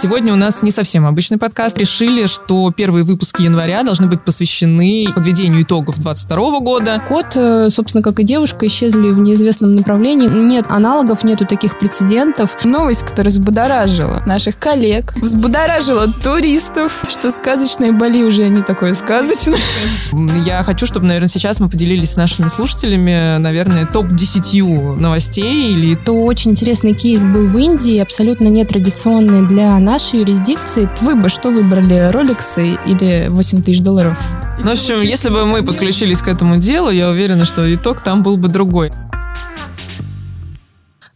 Сегодня у нас не совсем обычный подкаст. Решили, что первые выпуски января должны быть посвящены подведению итогов 2022 года. Кот, э, собственно, как и девушка, исчезли в неизвестном направлении. Нет аналогов, нету таких прецедентов. Новость, которая взбудоражила наших коллег, взбудоражила туристов, что сказочные Бали уже не такое сказочное. Я хочу, чтобы, наверное, сейчас мы поделились с нашими слушателями, наверное, топ-10 новостей или... То очень интересный кейс был в Индии, абсолютно нетрадиционный для нашей юрисдикции. Вы бы что выбрали, роликсы или 8 тысяч долларов? Ну, в общем, если бы мы подключились к этому делу, я уверена, что итог там был бы другой.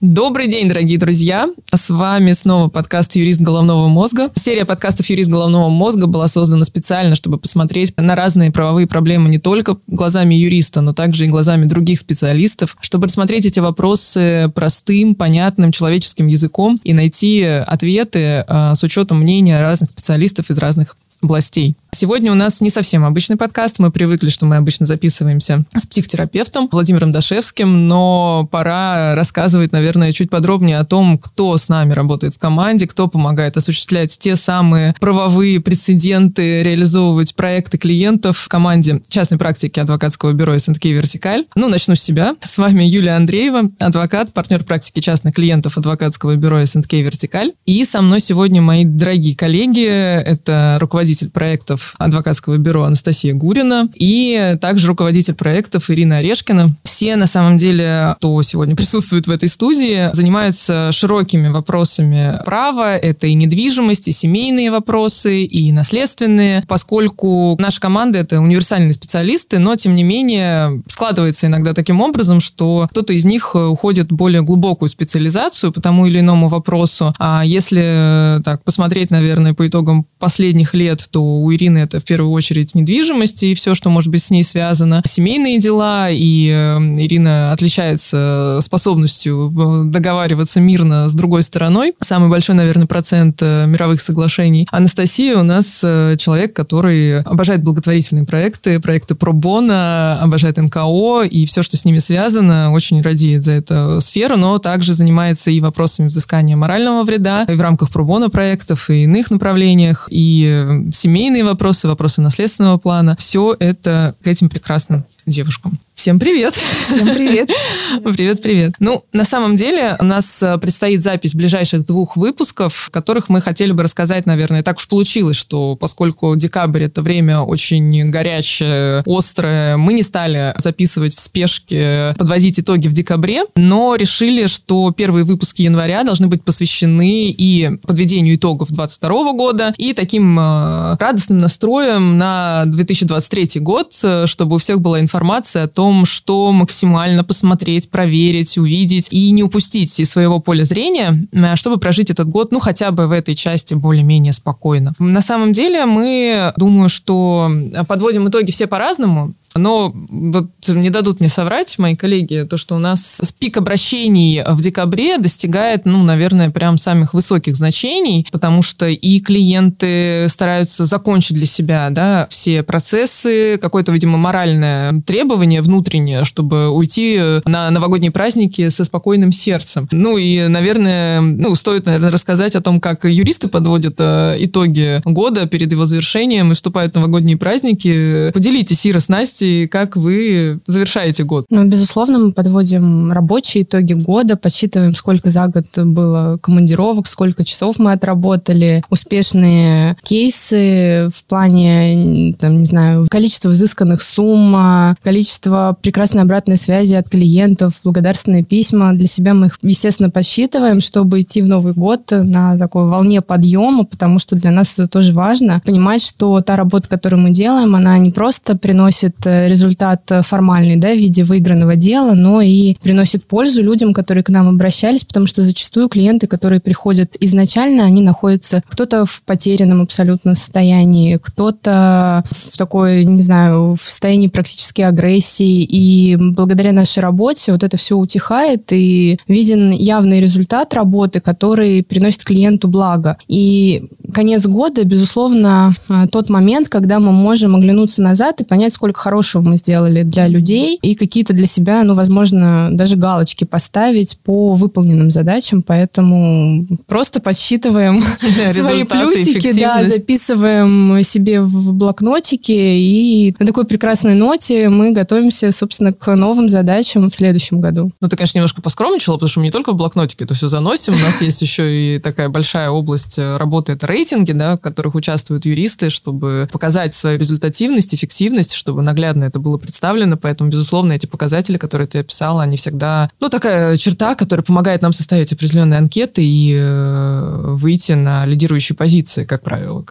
Добрый день, дорогие друзья! С вами снова подкаст «Юрист головного мозга». Серия подкастов «Юрист головного мозга» была создана специально, чтобы посмотреть на разные правовые проблемы не только глазами юриста, но также и глазами других специалистов, чтобы рассмотреть эти вопросы простым, понятным, человеческим языком и найти ответы а, с учетом мнения разных специалистов из разных областей. Сегодня у нас не совсем обычный подкаст. Мы привыкли, что мы обычно записываемся с психотерапевтом Владимиром Дашевским, но пора рассказывать, наверное, чуть подробнее о том, кто с нами работает в команде, кто помогает осуществлять те самые правовые прецеденты, реализовывать проекты клиентов в команде частной практики адвокатского бюро СНК «Вертикаль». Ну, начну с себя. С вами Юлия Андреева, адвокат, партнер практики частных клиентов адвокатского бюро СНК «Вертикаль». И со мной сегодня мои дорогие коллеги. Это руководитель проектов адвокатского бюро Анастасия Гурина и также руководитель проектов Ирина Орешкина. Все, на самом деле, кто сегодня присутствует в этой студии, занимаются широкими вопросами права. Это и недвижимость, и семейные вопросы, и наследственные, поскольку наша команда — это универсальные специалисты, но, тем не менее, складывается иногда таким образом, что кто-то из них уходит в более глубокую специализацию по тому или иному вопросу. А если так посмотреть, наверное, по итогам последних лет, то у Ирины это в первую очередь недвижимость и все, что может быть с ней связано, семейные дела, и э, Ирина отличается способностью э, договариваться мирно с другой стороной. Самый большой, наверное, процент э, мировых соглашений. Анастасия у нас человек, который обожает благотворительные проекты, проекты пробона, обожает НКО и все, что с ними связано, очень радеет за эту сферу, но также занимается и вопросами взыскания морального вреда и в рамках пробона проектов и иных направлениях, и семейные вопросы, вопросы, наследственного плана. Все это к этим прекрасным девушкам. Всем привет! Всем привет! Привет, привет. Ну, на самом деле, у нас э, предстоит запись ближайших двух выпусков, в которых мы хотели бы рассказать, наверное, так уж получилось, что поскольку декабрь это время очень горячее, острое, мы не стали записывать в спешке, подводить итоги в декабре, но решили, что первые выпуски января должны быть посвящены и подведению итогов 2022 года, и таким э, радостным настроем на 2023 год, э, чтобы у всех была информация о том, что максимально посмотреть, проверить, увидеть и не упустить из своего поля зрения, э, чтобы прожить этот год, ну, хотя бы в этой части более-менее спокойно. На самом деле мы, думаю, что подводим итоги все по-разному. Но вот не дадут мне соврать мои коллеги, то, что у нас пик обращений в декабре достигает, ну, наверное, прям самых высоких значений, потому что и клиенты стараются закончить для себя, да, все процессы, какое-то, видимо, моральное требование внутреннее, чтобы уйти на новогодние праздники со спокойным сердцем. Ну и, наверное, ну, стоит, наверное, рассказать о том, как юристы подводят э, итоги года перед его завершением и вступают в новогодние праздники. Поделитесь, Ира, с Настей, новости, как вы завершаете год? Ну, безусловно, мы подводим рабочие итоги года, подсчитываем, сколько за год было командировок, сколько часов мы отработали, успешные кейсы в плане, там, не знаю, количество изысканных сумм, количество прекрасной обратной связи от клиентов, благодарственные письма. Для себя мы их, естественно, подсчитываем, чтобы идти в Новый год на такой волне подъема, потому что для нас это тоже важно. Понимать, что та работа, которую мы делаем, она не просто приносит э, результат формальный, да, в виде выигранного дела, но и приносит пользу людям, которые к нам обращались, потому что зачастую клиенты, которые приходят изначально, они находятся кто-то в потерянном абсолютно состоянии, кто-то в такой, не знаю, в состоянии практически агрессии, и благодаря нашей работе вот это все утихает, и виден явный результат работы, который приносит клиенту благо. И конец года, безусловно, э, тот момент, когда мы можем оглянуться назад и понять, сколько хорошего мы сделали для людей и какие-то для себя, ну, возможно, даже галочки поставить по выполненным задачам. Поэтому просто подсчитываем свои плюсики, да, записываем себе в блокнотики и на такой прекрасной ноте мы готовимся, собственно, к новым задачам в следующем году. Ну, ты, конечно, немножко поскромничала, потому что мы не только в блокнотике это все заносим, у нас есть еще и такая большая область э, работы, это рейтинги, да, в которых участвуют юристы, чтобы показать свою результативность, эффективность, чтобы наглядно это было представлено, поэтому, безусловно, эти показатели, которые ты описала, они всегда, ну, такая черта, которая помогает нам составить определенные анкеты и э, выйти на лидирующие позиции, как правило.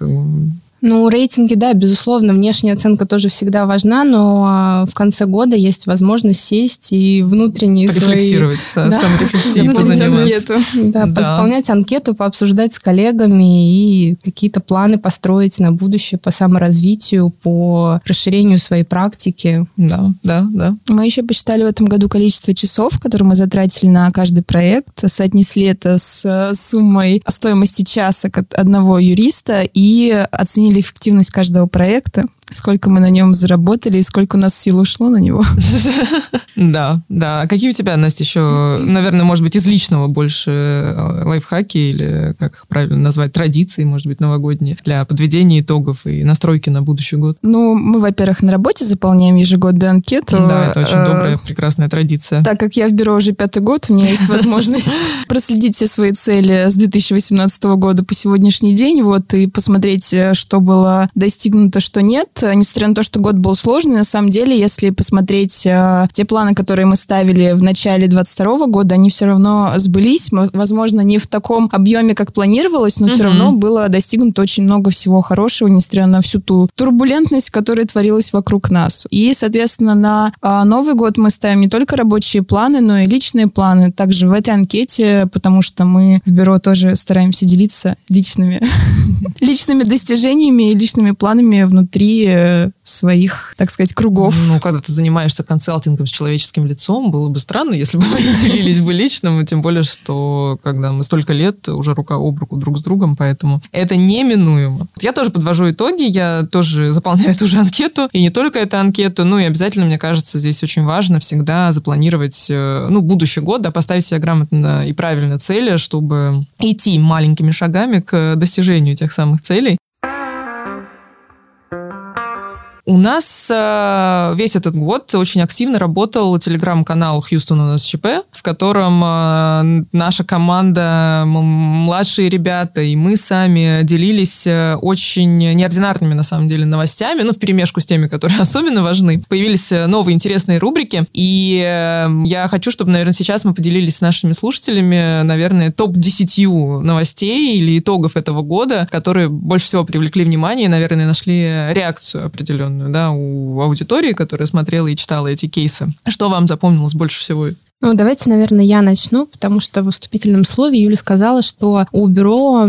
Ну, рейтинги, да, безусловно, внешняя оценка тоже всегда важна, но а, в конце года есть возможность сесть и внутренние Порефлексировать, свои... да, саморефлексией позаниматься. Да, да, посполнять анкету, пообсуждать с коллегами и какие-то планы построить на будущее по саморазвитию, по расширению своей практики. Да, да, да. Мы еще посчитали в этом году количество часов, которые мы затратили на каждый проект, соотнесли это с суммой стоимости часа одного юриста и оценили оценили эффективность каждого проекта сколько мы на нем заработали и сколько у нас сил ушло на него. Да, да. А какие у тебя, Настя, еще, наверное, может быть, из личного больше э, лайфхаки или, как их правильно назвать, традиции, может быть, новогодние для подведения итогов и настройки на будущий год? Ну, мы, во-первых, на работе заполняем ежегодную анкету. Да, это очень э, добрая, прекрасная традиция. Так как я в бюро уже пятый год, у меня есть возможность проследить все свои цели с 2018 года по сегодняшний день, вот, и посмотреть, э, что было достигнуто, что нет. Несмотря на то, что год был сложный, на самом деле, если посмотреть э, те планы, которые мы ставили в начале 22 года, они все равно сбылись. Возможно, не в таком объеме, как планировалось, но угу. все равно было достигнуто очень много всего хорошего, несмотря на всю ту турбулентность, которая творилась вокруг нас. И, соответственно, на э, Новый год мы ставим не только рабочие планы, но и личные планы. Также в этой анкете, потому что мы в бюро тоже стараемся делиться личными, личными достижениями и личными планами внутри Э, своих, так сказать, кругов. Ну, когда ты занимаешься консалтингом с человеческим лицом, было бы странно, если бы мы не делились бы личным, тем более, что когда мы столько лет уже рука об руку друг с другом, поэтому это неминуемо. Я тоже подвожу итоги, я тоже заполняю эту же анкету, и не только эту анкету, ну и обязательно, мне кажется, здесь очень важно всегда запланировать, э, ну, будущий год, да, поставить себе грамотно и правильно цели, чтобы идти маленькими шагами к достижению тех самых целей. У нас э, весь этот год очень активно работал телеграм-канал «Хьюстон у нас ЧП», в котором э, наша команда, младшие ребята и мы сами делились э, очень неординарными, на самом деле, новостями, ну, в перемешку с теми, которые особенно важны. Появились новые интересные рубрики, и я хочу, чтобы, наверное, сейчас мы поделились с нашими слушателями, наверное, топ-10 новостей или итогов этого года, которые больше всего привлекли внимание и, наверное, нашли реакцию определенную определенную, да, у аудитории, которая смотрела и читала эти кейсы. Что вам запомнилось больше всего? Ну, давайте, наверное, я начну, потому что в вступительном слове Юля сказала, что у бюро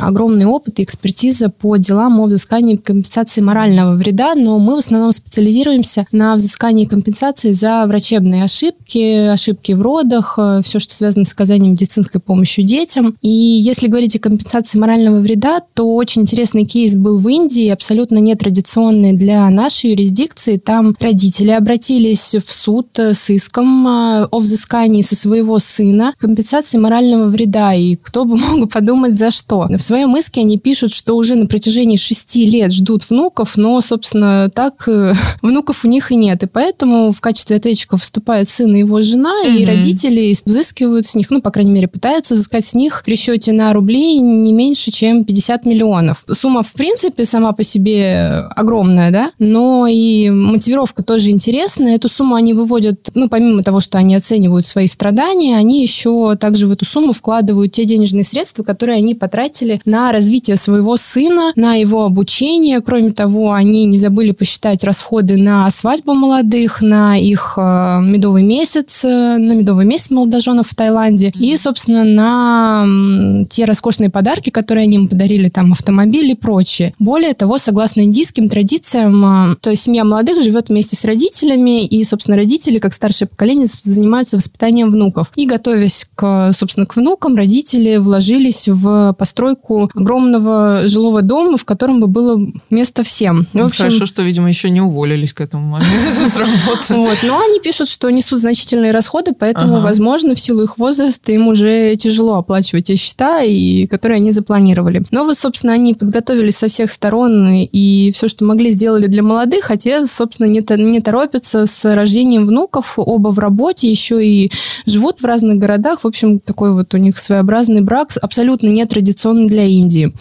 огромный опыт и экспертиза по делам о взыскании компенсации морального вреда, но мы в основном специализируемся на взыскании компенсации за врачебные ошибки, ошибки в родах, э, все, что связано с оказанием медицинской помощи детям. И если говорить о компенсации морального вреда, то очень интересный кейс был в Индии, абсолютно нетрадиционный для нашей юрисдикции. Там родители обратились в суд с иском э, о взыскании взыскании со своего сына компенсации морального вреда. И кто бы мог подумать, за что. В своем иске они пишут, что уже на протяжении шести лет ждут внуков, но, собственно, так э, внуков у них и нет. И поэтому в качестве ответчиков выступает сын и его жена, mm-hmm. и родители взыскивают с них, ну, по крайней мере, пытаются взыскать с них при счете на рубли не меньше, чем 50 миллионов. Сумма, в принципе, сама по себе огромная, да, но и мотивировка тоже интересная. Эту сумму они выводят, ну, помимо того, что они оценивают оценивают свои страдания, они еще также в эту сумму вкладывают те денежные средства, которые они потратили на развитие своего сына, на его обучение. Кроме того, они не забыли посчитать расходы на свадьбу молодых, на их э, медовый месяц, э, на медовый месяц молодоженов в Таиланде и, собственно, на те роскошные подарки, которые они им подарили, там, автомобили и прочее. Более того, согласно индийским традициям, э, то есть семья молодых живет вместе с родителями, и, собственно, родители, как старшее поколение, занимаются занимаются воспитанием внуков. И готовясь к, собственно, к внукам, родители вложились в постройку огромного жилого дома, в котором бы было место всем. В общем, Хорошо, что, видимо, еще не уволились к этому моменту с работы. Вот. Но они пишут, что несут значительные расходы, поэтому, ага. возможно, в силу их возраста им уже тяжело оплачивать те счета, и, которые они запланировали. Но вот, собственно, они подготовились со всех сторон и все, что могли, сделали для молодых, хотя, собственно, не, не торопятся с рождением внуков, оба в работе, еще и живут в разных городах. В общем, такой вот у них своеобразный брак, абсолютно нетрадиционный для Индии.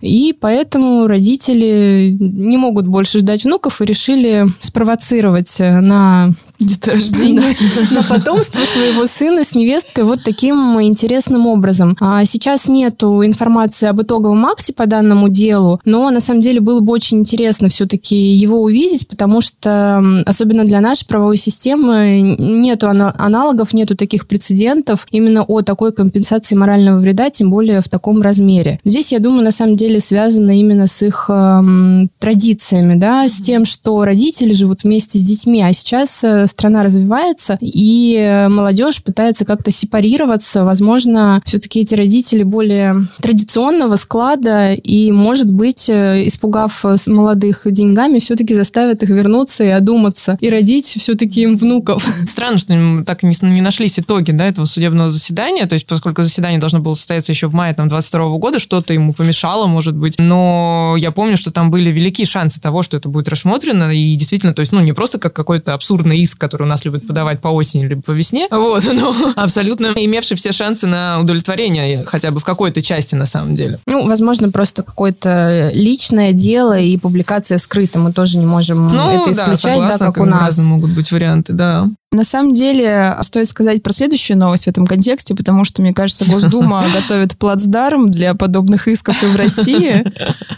И поэтому родители не могут больше ждать внуков и решили спровоцировать на деторождения. На потомство своего сына с невесткой вот таким интересным образом. А сейчас нету информации об итоговом акте по данному делу, но на самом деле было бы очень интересно все-таки его увидеть, потому что особенно для нашей правовой системы нету аналогов, нету таких прецедентов именно о такой компенсации морального вреда, тем более в таком размере. Здесь, я думаю, на самом деле связано именно с их эм, традициями, да, с тем, что родители живут вместе с детьми, а сейчас э, страна развивается, и молодежь пытается как-то сепарироваться. Возможно, все-таки эти родители более традиционного склада, и, может быть, э, испугав молодых деньгами, все-таки заставят их вернуться и одуматься, и родить все-таки им внуков. Странно, что так и не нашлись итоги да, этого судебного заседания, то есть поскольку заседание должно было состояться еще в мае там, 22 года, что-то ему помешало, может быть. Но я помню, что там были великие шансы того, что это будет рассмотрено, и действительно, то есть, ну, не просто как какой-то абсурдный иск, который у нас любят подавать по осени либо по весне, вот, но абсолютно имевший все шансы на удовлетворение хотя бы в какой-то части на самом деле. Ну, возможно, просто какое-то личное дело и публикация скрыта. Мы тоже не можем ну, это исключать, да, согласна, да как у нас. Разные могут быть варианты, да. На самом деле, стоит сказать про следующую новость в этом контексте, потому что, мне кажется, Госдума готовит плацдарм для подобных исков и в России,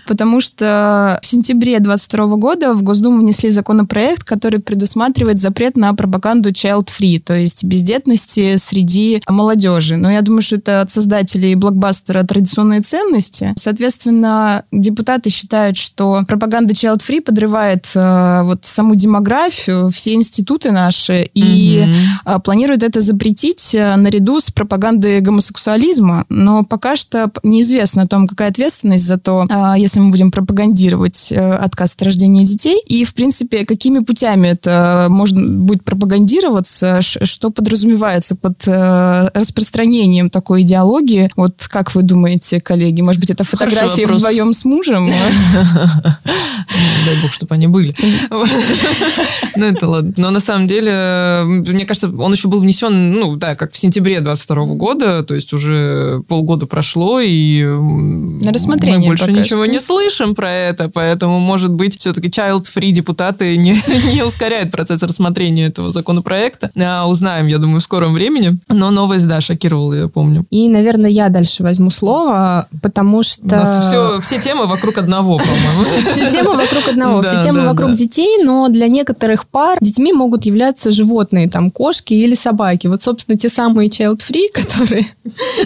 потому что в сентябре 2022 года в Госдуму внесли законопроект, который предусматривает запрет на пропаганду child-free, то есть бездетности среди молодежи. Но я думаю, что это от создателей блокбастера традиционные ценности. Соответственно, депутаты считают, что пропаганда child-free подрывает э, вот саму демографию, все институты наши, и и угу. планирует это запретить э, наряду с пропагандой гомосексуализма, но пока что неизвестно о том, какая ответственность за то, а, если мы будем пропагандировать э, отказ от рождения детей, и, в принципе, какими путями это можно будет пропагандироваться, что подразумевается под э, распространением такой идеологии. Вот как вы думаете, коллеги, может быть, это фотографии вдвоем с мужем? Дай бог, чтобы они были. Ну, это ладно. Но на самом деле мне кажется, он еще был внесен, ну, да, как в сентябре 22 года, то есть уже полгода прошло, и На мы больше ничего что. не слышим про это, поэтому, может быть, все-таки child-free депутаты не, не ускоряют процесс рассмотрения этого законопроекта. А узнаем, я думаю, в скором времени. Но новость, да, шокировала, я помню. И, наверное, я дальше возьму слово, потому что... У нас все, все темы вокруг одного, по-моему. Все темы вокруг одного, все темы вокруг детей, но для некоторых пар детьми могут являться животные животные, там, кошки или собаки. Вот, собственно, те самые child-free, которые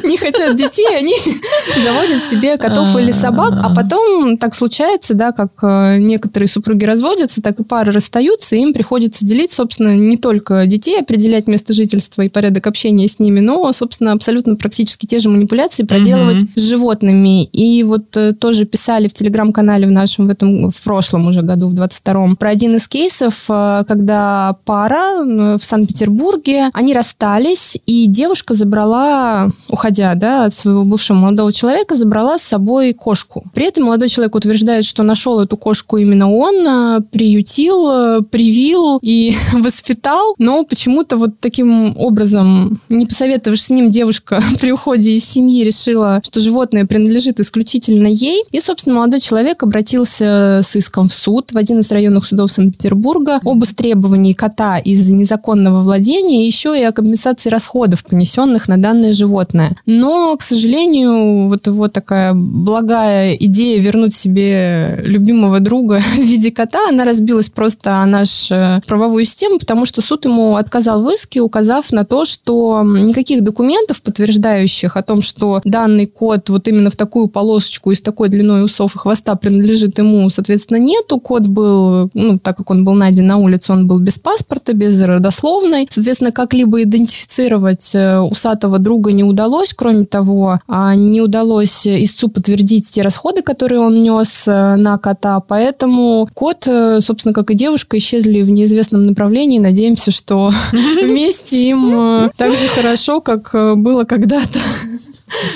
не хотят детей, они заводят себе котов или собак, а потом так случается, да, как э, некоторые супруги разводятся, так и пары расстаются, и им приходится делить, собственно, не только детей, определять место жительства и порядок общения с ними, но, собственно, абсолютно практически те же манипуляции проделывать с животными. И вот э, тоже писали в телеграм-канале в нашем в этом в прошлом уже году, в 22-м, про один из кейсов, э, когда пара в Санкт-Петербурге. Они расстались, и девушка забрала, уходя да, от своего бывшего молодого человека, забрала с собой кошку. При этом молодой человек утверждает, что нашел эту кошку именно он, а, приютил, а, привил и воспитал, но почему-то вот таким образом, не посоветовавшись с ним, девушка при уходе из семьи решила, что животное принадлежит исключительно ей. И, собственно, молодой человек обратился с иском в суд в один из районных судов Санкт-Петербурга об истребовании кота из-за незаконного незаконного владения, еще и о компенсации расходов, понесенных на данное животное. Но, к сожалению, вот его такая благая идея вернуть себе любимого друга в виде кота, она разбилась просто о нашу правовую систему, потому что суд ему отказал в иске, указав на то, что никаких документов, подтверждающих о том, что данный кот вот именно в такую полосочку и с такой длиной усов и хвоста принадлежит ему, соответственно, нету. Кот был, ну, так как он был найден на улице, он был без паспорта, без родословной. Соответственно, как-либо идентифицировать э, усатого друга не удалось. Кроме того, а, не удалось истцу подтвердить те расходы, которые он нес э, на кота. Поэтому кот, э, собственно, как и девушка, исчезли в неизвестном направлении. Надеемся, что вместе им так же хорошо, как было когда-то.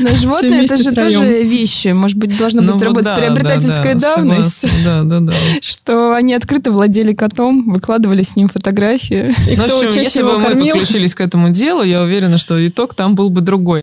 Но животные это же втроем. тоже вещи. Может быть, должна ну, быть вот работать да, приобретательская да, да, давность. Да, да, да. Что они открыто владели котом, выкладывали с ним фотографии. И ну, кто общем, если бы мы подключились к этому делу, я уверена, что итог там был бы другой.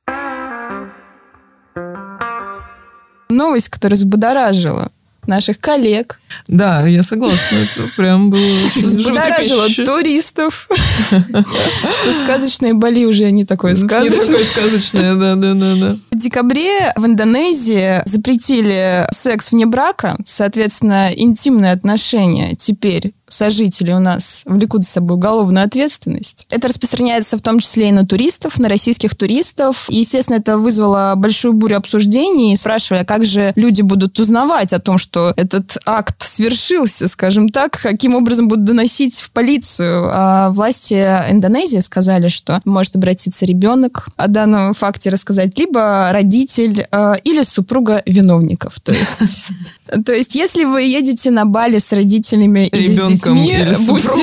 Новость, которая взбудоражила наших коллег. Да, я согласна. Это прям было Взбудоражило туристов. Что сказочные Бали уже не такое сказочное. Не такое сказочное, да, да, да, да. В декабре в Индонезии запретили секс вне брака, соответственно, интимные отношения теперь сожители у нас влекут за собой уголовную ответственность. Это распространяется в том числе и на туристов, на российских туристов. И, естественно, это вызвало большую бурю обсуждений, спрашивая, а как же люди будут узнавать о том, что этот акт свершился, скажем так, каким образом будут доносить в полицию. А власти Индонезии сказали, что может обратиться ребенок о данном факте рассказать, либо родитель э, или супруга виновников. То есть, то есть, если вы едете на Бали с родителями или с детьми, ребенком или с супругом,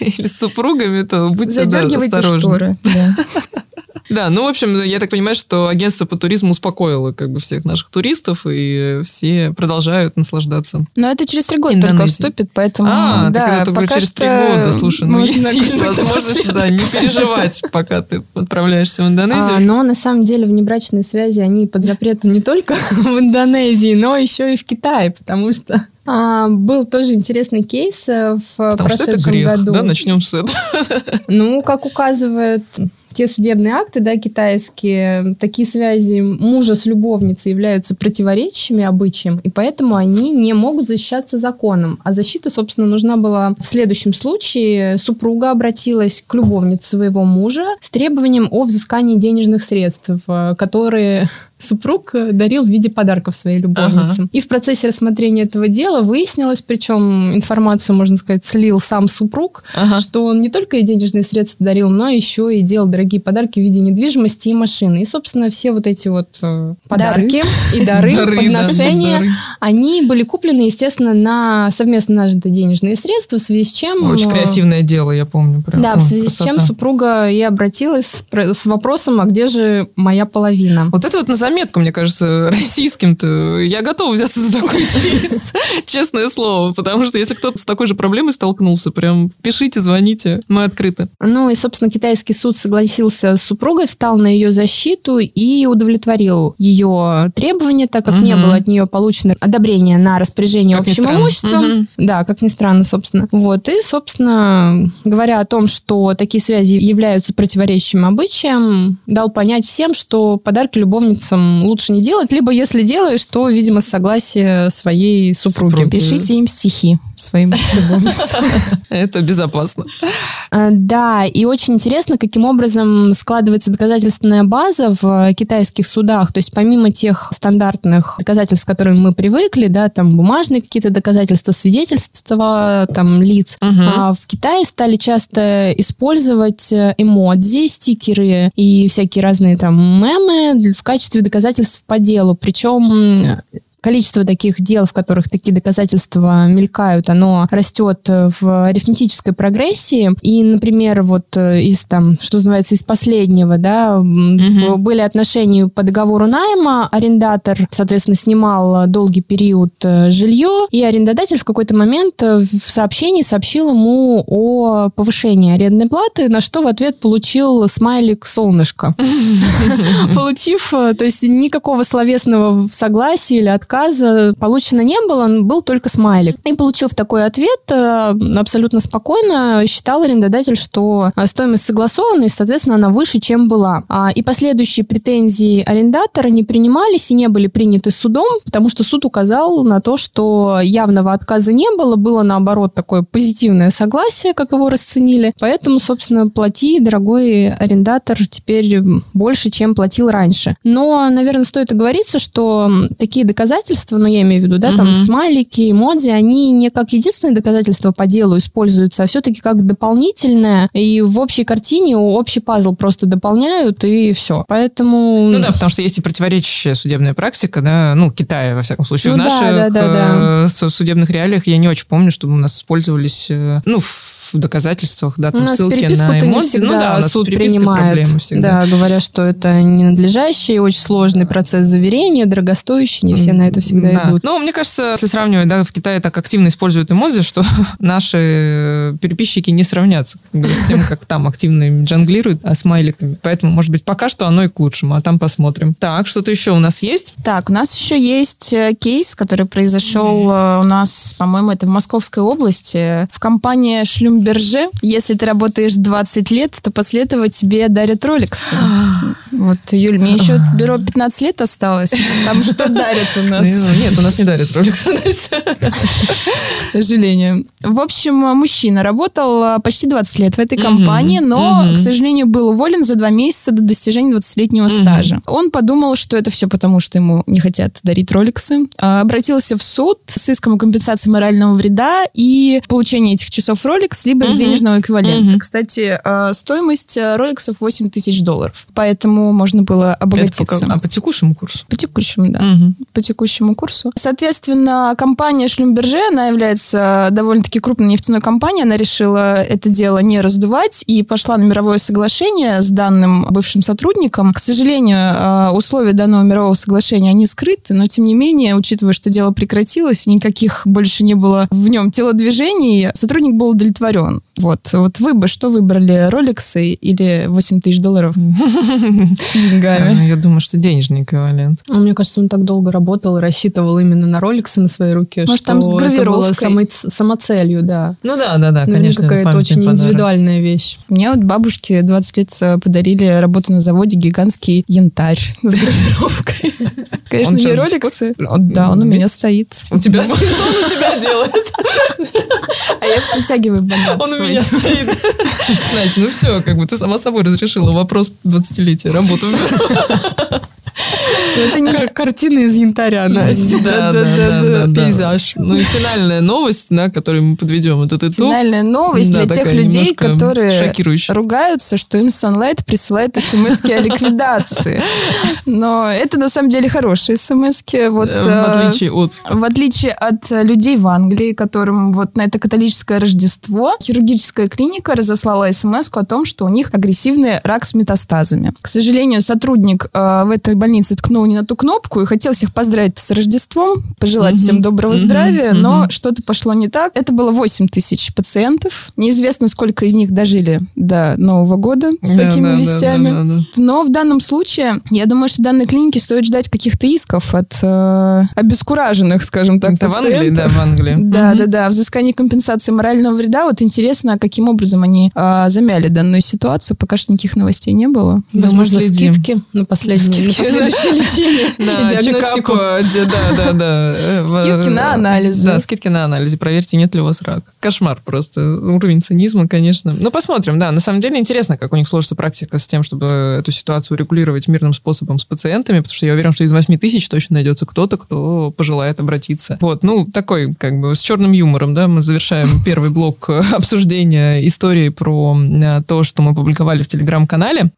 или с супругами, то будьте Задергивайте осторожны. шторы. Да, ну, в общем, я так понимаю, что агентство по туризму успокоило как бы всех наших туристов, и все продолжают наслаждаться. Но это через три года только вступит, поэтому... А, да, так это только через три года. Слушай, ну есть, есть возможность, да, не переживать, пока ты отправляешься в Индонезию. А, но на самом деле внебрачные связи, они под запретом не только в Индонезии, но еще и в Китае, потому что а, был тоже интересный кейс э, в Потому прошедшем что это грех, году. Да, начнем с этого. Ну, как указывает те судебные акты, да, китайские, такие связи мужа с любовницей являются противоречиями обычаям, и поэтому они не могут защищаться законом. А защита, собственно, нужна была в следующем случае. Супруга обратилась к любовнице своего мужа с требованием о взыскании денежных средств, э, которые супруг э, дарил в виде подарков своей любовнице. Ага. И в процессе рассмотрения этого дела выяснилось, причем информацию, можно сказать, слил сам супруг, ага. что он не только и денежные средства дарил, но еще и делал дорогие подарки в виде недвижимости и машины. И, собственно, все вот эти вот э, подарки дары. и дары, дары подношения, да, они были куплены, естественно, на совместно нажитые денежные средства, в связи с чем... Очень э, креативное дело, я помню. Прям. Да, в связи красота. с чем супруга и обратилась с, с вопросом, а где же моя половина? Вот это вот назовем заметку, мне кажется, российским-то. Я готова взяться за такой кейс, честное слово, потому что если кто-то с такой же проблемой столкнулся, прям пишите, звоните, мы открыты. Ну и, собственно, китайский суд согласился с супругой, встал на ее защиту и удовлетворил ее требования, так как угу. не было от нее получено одобрение на распоряжение как общим имуществом. Угу. Да, как ни странно, собственно. Вот. И, собственно, говоря о том, что такие связи являются противоречащим обычаям, дал понять всем, что подарки любовницам лучше не делать, либо если делаешь, то, видимо, с согласия своей супруги. супруги. Пишите им стихи своим любовницам. Это безопасно. А, да, и очень интересно, каким образом складывается доказательственная база в китайских судах. То есть помимо тех стандартных доказательств, к которым мы привыкли, да, там бумажные какие-то доказательства, свидетельства там лиц, угу. а в Китае стали часто использовать эмодзи, стикеры и всякие разные там мемы в качестве доказательств по делу. Причем количество таких дел, в которых такие доказательства мелькают, оно растет в арифметической прогрессии. И, например, вот э, из там, что называется, из последнего, да, угу. были отношения по договору найма, арендатор, соответственно, снимал долгий период э, жилье, и арендодатель в какой-то момент э, в сообщении сообщил ему о повышении арендной платы, на что в ответ получил смайлик солнышко. Получив, то есть никакого словесного согласия или отказа отказа получено не было, был только смайлик. И получив такой ответ, э, абсолютно спокойно считал арендодатель, что стоимость согласована, и, соответственно, она выше, чем была. А, и последующие претензии арендатора не принимались и не были приняты судом, потому что суд указал на то, что явного отказа не было, было наоборот такое позитивное согласие, как его расценили. Поэтому, собственно, плати, дорогой арендатор, теперь больше, чем платил раньше. Но, наверное, стоит оговориться, что такие доказательства, ну, я имею в виду, да, угу. там смайлики, эмодзи, они не как единственное доказательство по делу используются, а все-таки как дополнительное. И в общей картине общий пазл просто дополняют, и все. Поэтому... Ну да, потому что есть и противоречащая судебная практика, да, ну, Китая, во всяком случае. Ну, в наших да, да, да, да. судебных реалиях я не очень помню, чтобы у нас использовались, э, ну, в в доказательствах, да, там ссылки на эмоции. Ну да, у нас суд принимает, всегда. Да, говоря, что это ненадлежащий, очень сложный процесс заверения, дорогостоящий, не все на это всегда да. идут. Ну, мне кажется, если сравнивать, да, в Китае так активно используют эмодзи, что наши переписчики не сравнятся с тем, как там активно джанглируют а смайликами. Поэтому, может быть, пока что оно и к лучшему, а там посмотрим. Так, что-то еще у нас есть? Так, у нас еще есть э, кейс, который произошел э, у нас, по-моему, это в Московской области, в компании Шлюм Берже. Если ты работаешь 20 лет, то после этого тебе дарят роликсы. Вот, Юль, мне еще бюро 15 лет осталось. Там что дарят у нас? Нет, у нас не дарят роликсы. К сожалению. В общем, мужчина работал а, почти 20 лет в этой компании, но, к сожалению, был уволен за два месяца до достижения 20-летнего стажа. Он подумал, что это все потому, что ему не хотят дарить роликсы. А, обратился в суд с иском о компенсации морального вреда и получение этих часов роликс, либо их денежного эквивалента. Кстати, а, стоимость роликсов 8 тысяч долларов. Поэтому можно было обогатиться. Это по, а по текущему курсу? По текущему, да. По текущему курсу. Соответственно, компания Шлюмберже, она является довольно-таки крупной нефтяной компанией. Она решила это дело не раздувать и пошла на мировое соглашение с данным бывшим сотрудником. К сожалению, а, условия данного мирового соглашения, они скрыты, но тем не менее, учитывая, что дело прекратилось, никаких больше не было в нем телодвижений, сотрудник был удовлетворен. Вот, вот вы бы что выбрали, роликсы или 8 тысяч долларов деньгами? Я думаю, что денежный эквивалент. А мне кажется, он так долго работал и рассчитывал именно на роликсы на своей руке, Может, что там с это было самой, самоцелью, да. Ну да, да, да, ну, конечно. Какая-то очень индивидуальная вещь. Мне вот бабушки 20 лет э, подарили работу на заводе гигантский янтарь с гравировкой. Конечно, не роликсы. Да, он у меня стоит. У тебя он у тебя делает. А я подтягиваю богатство. Он у меня стоит. Настя, ну все, как бы ты сама собой разрешила вопрос 20-летия работы это не как картина из янтаря, Настя. Да, да, да, пейзаж. Ну и финальная новость, на которой мы подведем этот итог. Финальная новость для тех людей, которые ругаются, что им Sunlight присылает смс о ликвидации. Но это на самом деле хорошие смс вот э, В э, отличие от... В отличие от людей в Англии, которым вот на это католическое Рождество хирургическая клиника разослала смс о том, что у них агрессивный рак с метастазами. К сожалению, сотрудник э, в этой больнице ткнул не на ту кнопку и хотел всех поздравить с Рождеством, пожелать mm-hmm. всем доброго mm-hmm. здравия, mm-hmm. но что-то пошло не так. Это было 8 тысяч пациентов. Неизвестно, сколько из них дожили до Нового года с yeah, такими да, вестями. Да, да, да, да. Но в данном случае, я думаю, что данной клинике стоит ждать каких-то исков от э, обескураженных, скажем так, Это пациентов. в Англии, да, в Англии. Да, mm-hmm. да, да. Взыскание компенсации морального вреда. Вот интересно, каким образом они э, замяли данную ситуацию. Пока что никаких новостей не было. Возможно, скидки на последние, скидки, последующее лечение. Да, чекап, да, да, да. Скидки на анализы. Да, скидки на анализе. Проверьте, нет ли у вас рака. Кошмар просто. Уровень цинизма, конечно. Ну, посмотрим, да. На самом деле интересно, как у них сложится практика с тем, чтобы эту ситуацию регулировать мирным способом с пациентами, потому что я уверен, что из 8 тысяч точно найдется кто-то, кто пожелает обратиться. Вот, ну, такой, как бы, с черным юмором, да, мы завершаем первый блок обсуждения истории про э, то, что мы публиковали в Телеграм-канале.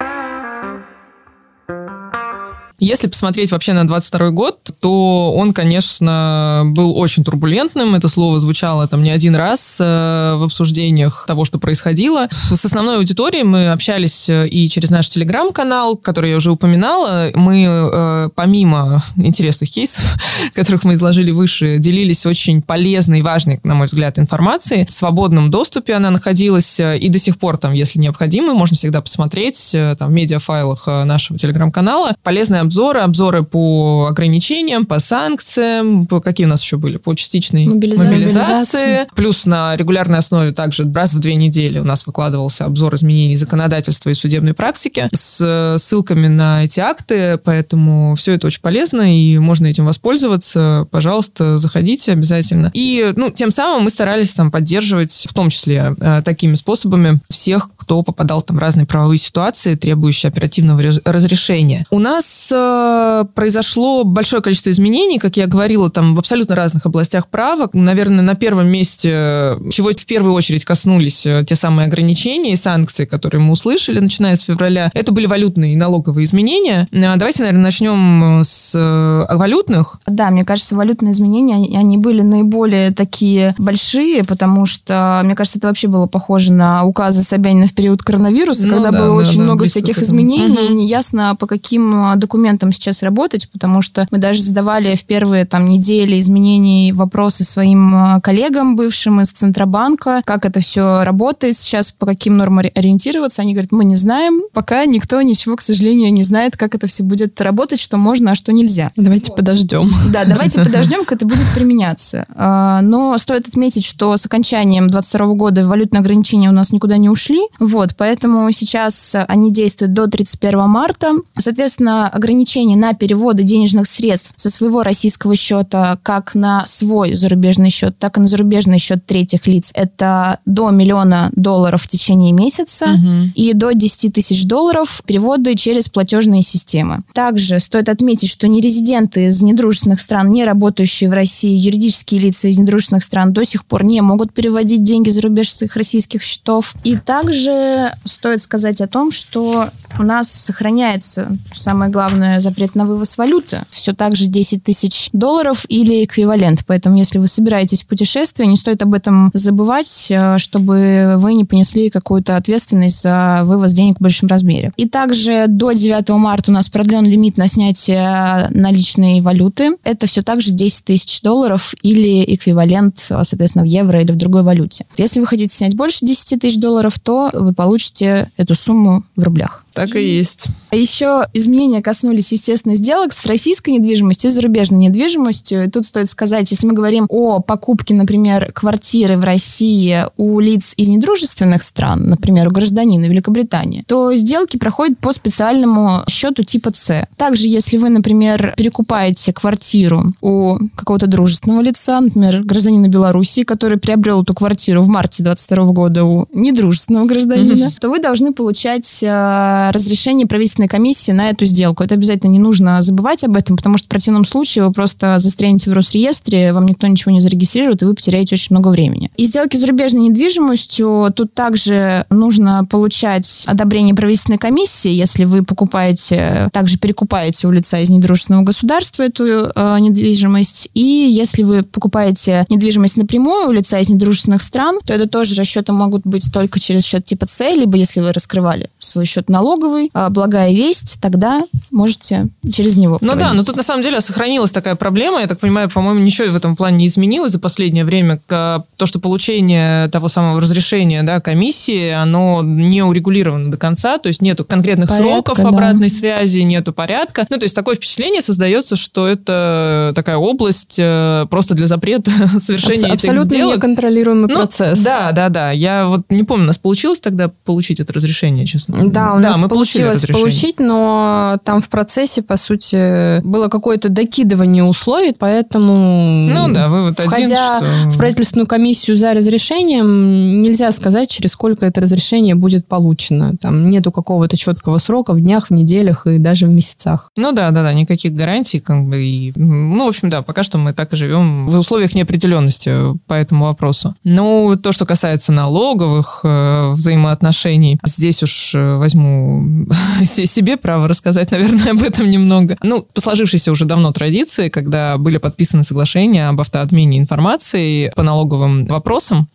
Если посмотреть вообще на 22 год, то он, конечно, был очень турбулентным. Это слово звучало там не один раз э, в обсуждениях того, что происходило. С основной аудиторией мы общались э, и через наш телеграм-канал, который я уже упоминала. Мы, э, помимо интересных кейсов, которых мы изложили выше, делились очень полезной и важной, на мой взгляд, информацией. В свободном доступе она находилась и до сих пор там, если необходимо, можно всегда посмотреть там в медиафайлах нашего телеграм-канала. Полезная обзоры, обзоры по ограничениям, по санкциям, по, какие у нас еще были, по частичной Мобилизация. мобилизации. Плюс на регулярной основе также раз в две недели у нас выкладывался обзор изменений законодательства и судебной практики с э, ссылками на эти акты, поэтому все это очень полезно, и можно этим воспользоваться. Пожалуйста, заходите обязательно. И, ну, тем самым мы старались там поддерживать, в том числе э, такими способами, всех, кто попадал там в разные правовые ситуации, требующие оперативного разрешения. У нас э, произошло большое количество изменений, как я говорила, там в абсолютно разных областях права. Наверное, на первом месте, чего в первую очередь коснулись э, те самые ограничения и санкции, которые мы услышали, начиная с февраля, это были валютные и налоговые изменения. Э, Давайте, наверное, начнем с э, валютных. Да, мне кажется, валютные изменения, они, они были наиболее такие большие, потому что, мне кажется, это вообще было похоже на указы Собянина в период коронавируса, Ну когда да, было да, очень да, много всяких изменений, Мгм. неясно, по каким а, документам сейчас работать, потому что мы даже задавали в первые там недели изменений вопросы своим а, коллегам бывшим из Центробанка, как это все работает сейчас, по каким нормам ори- ориентироваться. Они говорят, мы не знаем, пока никто ничего, к сожалению, не знает, как это все будет работать, что можно, а что нельзя. Давайте подождем. Да, давайте подождем, как это будет применяться. А, Но стоит отметить, что с окончанием 2022 года валютные ограничения у нас никуда не ушли. Вот, поэтому сейчас они действуют до 31 марта. Соответственно, ограничения на переводы денежных средств со своего российского счета как на свой зарубежный счет, так и на зарубежный счет третьих лиц. Это до миллиона долларов в течение месяца Мгм. и до 10 тысяч долларов переводы через платежные системы. Также стоит отметить, что нерезиденты из недружественных стран, не работающие в России, юридические лица из недружественных стран до сих пор не могут переводить деньги за рубеж своих российских счетов. И также стоит сказать о том, что у нас сохраняется, самое главное, запрет на вывоз валюты. Все так же 10 тысяч долларов или эквивалент. Поэтому, если вы собираетесь в путешествие, не стоит об этом забывать, э, чтобы вы не понесли какую-то ответственность за вывоз денег в большом размере. И также до 9 марта у нас продлен лимит на снятие наличной валюты. Это все так же 10 тысяч долларов или эквивалент, соответственно, в евро или в другой валюте. Если вы хотите снять больше 10 тысяч долларов, то вы получите эту сумму в рублях. Так и есть. А еще изменения коснулись, естественно, сделок с российской недвижимостью и зарубежной недвижимостью. И тут стоит сказать, если мы говорим о покупке, например, квартиры в России у лиц из недружественных стран, например, у гражданина Великобритании, то сделки проходят по специальному счету типа С. Также, если вы, например, перекупаете квартиру у какого-то дружественного лица, например, гражданина Белоруссии, который приобрел эту квартиру в марте 22 года у недружественного гражданина, то вы должны получать э, разрешение правительственной комиссии на эту сделку. Это обязательно не нужно забывать об этом, потому что в противном случае вы просто застрянете в Росреестре, вам никто ничего не зарегистрирует, и вы потеряете очень много времени. И сделки с зарубежной недвижимостью, тут также нужно получать одобрение правительственной комиссии, если вы покупаете, также перекупаете у лица из недружественного государства эту э, недвижимость, и если вы покупаете недвижимость напрямую у лица из недружественных стран, то это тоже расчеты могут быть только через счет типа С, либо если вы раскрывали свой счет налоговый, а, благая весть, тогда можете через него Ну да, но тут на самом деле сохранилась такая проблема. Я так понимаю, по-моему, ничего в этом плане не изменилось за последнее время. То, что получение того самого разрешения да, комиссии, оно не урегулировано до конца. То есть нету конкретных Порядка, сроков да. обратной связи, нету порядка. Ну, то есть такое впечатление создается, что это такая область э, просто для запрета совершения Абс- этих Абсолютно сделок. неконтролируемый Ну, процесс. Да, да, да. Я вот не помню, у нас получилось тогда получить это разрешение, честно. Да, у нас мы получили получилось получить, но там в процессе, по сути, было какое-то докидывание условий, поэтому... Ну да, вывод один, Входя что... в правительственную комиссию за разрешением, нельзя сказать, через сколько это разрешение будет получено. Там нету какого-то четкого срока в днях, в неделях и даже в месяцах. Ну да, да, да, никаких гарантий, как бы, и, ну, в общем, да, пока что мы так и живем в условиях неопределенности по этому вопросу. Ну, то, что касается налоговых э, взаимоотношений, здесь уж э, возьму се- себе право рассказать, наверное, об этом немного. Ну, по сложившейся уже давно традиции, когда были подписаны соглашения об автоотмене информации по налоговым вопросам,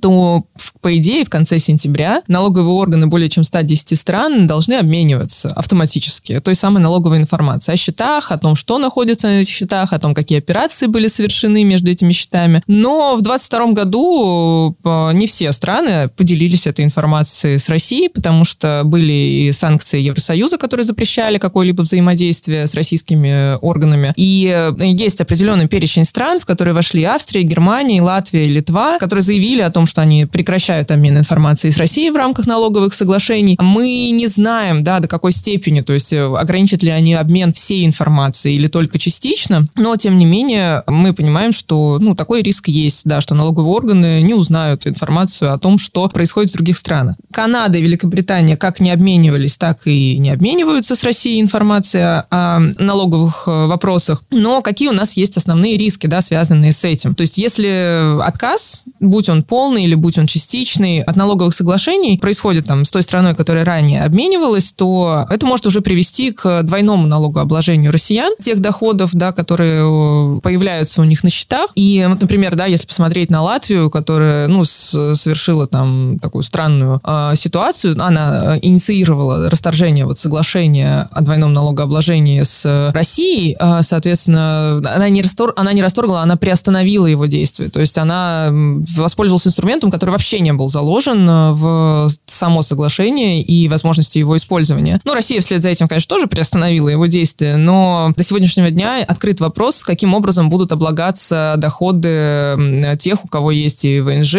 то По идее, в конце сентября налоговые органы более чем 110 стран должны обмениваться автоматически той самой налоговой информацией о счетах, о том, что находится на этих счетах, о том, какие операции были совершены между этими счетами. Но в 2022 году э, не все страны поделились этой информацией с Россией, потому что были и санкции Евросоюза, которые запрещали какое-либо взаимодействие с российскими органами. И э, есть определенный перечень стран, в которые вошли Австрия, Германия, Латвия Литва, которые заявили о том, что они прекращают обмен информацией с Россией в рамках налоговых соглашений. Мы не знаем, да, до какой степени, то есть э, ограничат ли они обмен всей информацией или только частично, но тем не менее мы понимаем, что ну, такой риск есть, да, что налоговые органы не узнают информацию о том, что происходит в других странах. Канада и Великобритания как не обменивались, так и не обмениваются с Россией информацией о налоговых э, вопросах. Но какие у нас есть основные риски, да, связанные с этим? То есть если отказ, будь он полный или будь он частичный, от налоговых соглашений происходит там с той страной, которая ранее обменивалась, то это может уже привести к двойному налогообложению россиян тех доходов, да, которые э, появляются у них на счетах. И вот, например, да, если посмотреть на Латвию, которая, ну, совершила там такую странную э, ситуацию, она э, инициировала расторжение вот соглашения о двойном налогообложении с Россией, э, соответственно, она не, растор, она не расторгла, она приостановила его действие. То есть она воспользовалась инструментом, который вообще не был заложен э, в само соглашение и возможности его использования. Ну, Россия вслед за этим, конечно, тоже приостановила его действие, но до сегодняшнего дня открыт вопрос, каким образом будут облагаться доходы тех, у кого есть и ВНЖ,